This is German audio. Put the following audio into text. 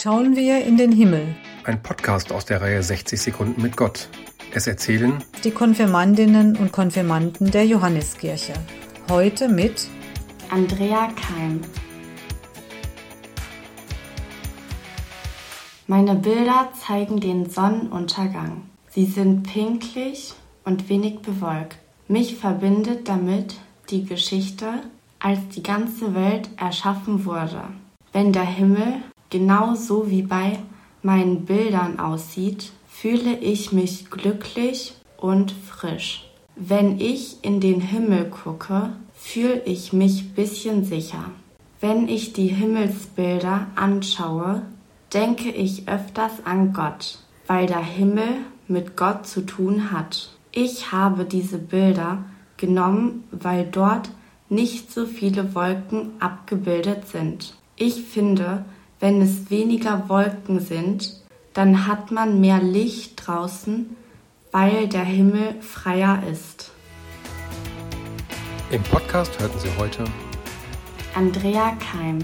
schauen wir in den Himmel. Ein Podcast aus der Reihe 60 Sekunden mit Gott. Es erzählen die Konfirmandinnen und Konfirmanden der Johanneskirche. Heute mit Andrea Keim. Meine Bilder zeigen den Sonnenuntergang. Sie sind pinklich und wenig bewölkt. Mich verbindet damit die Geschichte, als die ganze Welt erschaffen wurde. Wenn der Himmel genau so wie bei meinen Bildern aussieht, fühle ich mich glücklich und frisch. Wenn ich in den Himmel gucke, fühle ich mich bisschen sicher. Wenn ich die Himmelsbilder anschaue, denke ich öfters an Gott, weil der Himmel mit Gott zu tun hat. Ich habe diese Bilder genommen, weil dort nicht so viele Wolken abgebildet sind. Ich finde, wenn es weniger Wolken sind, dann hat man mehr Licht draußen, weil der Himmel freier ist. Im Podcast hörten Sie heute Andrea Keim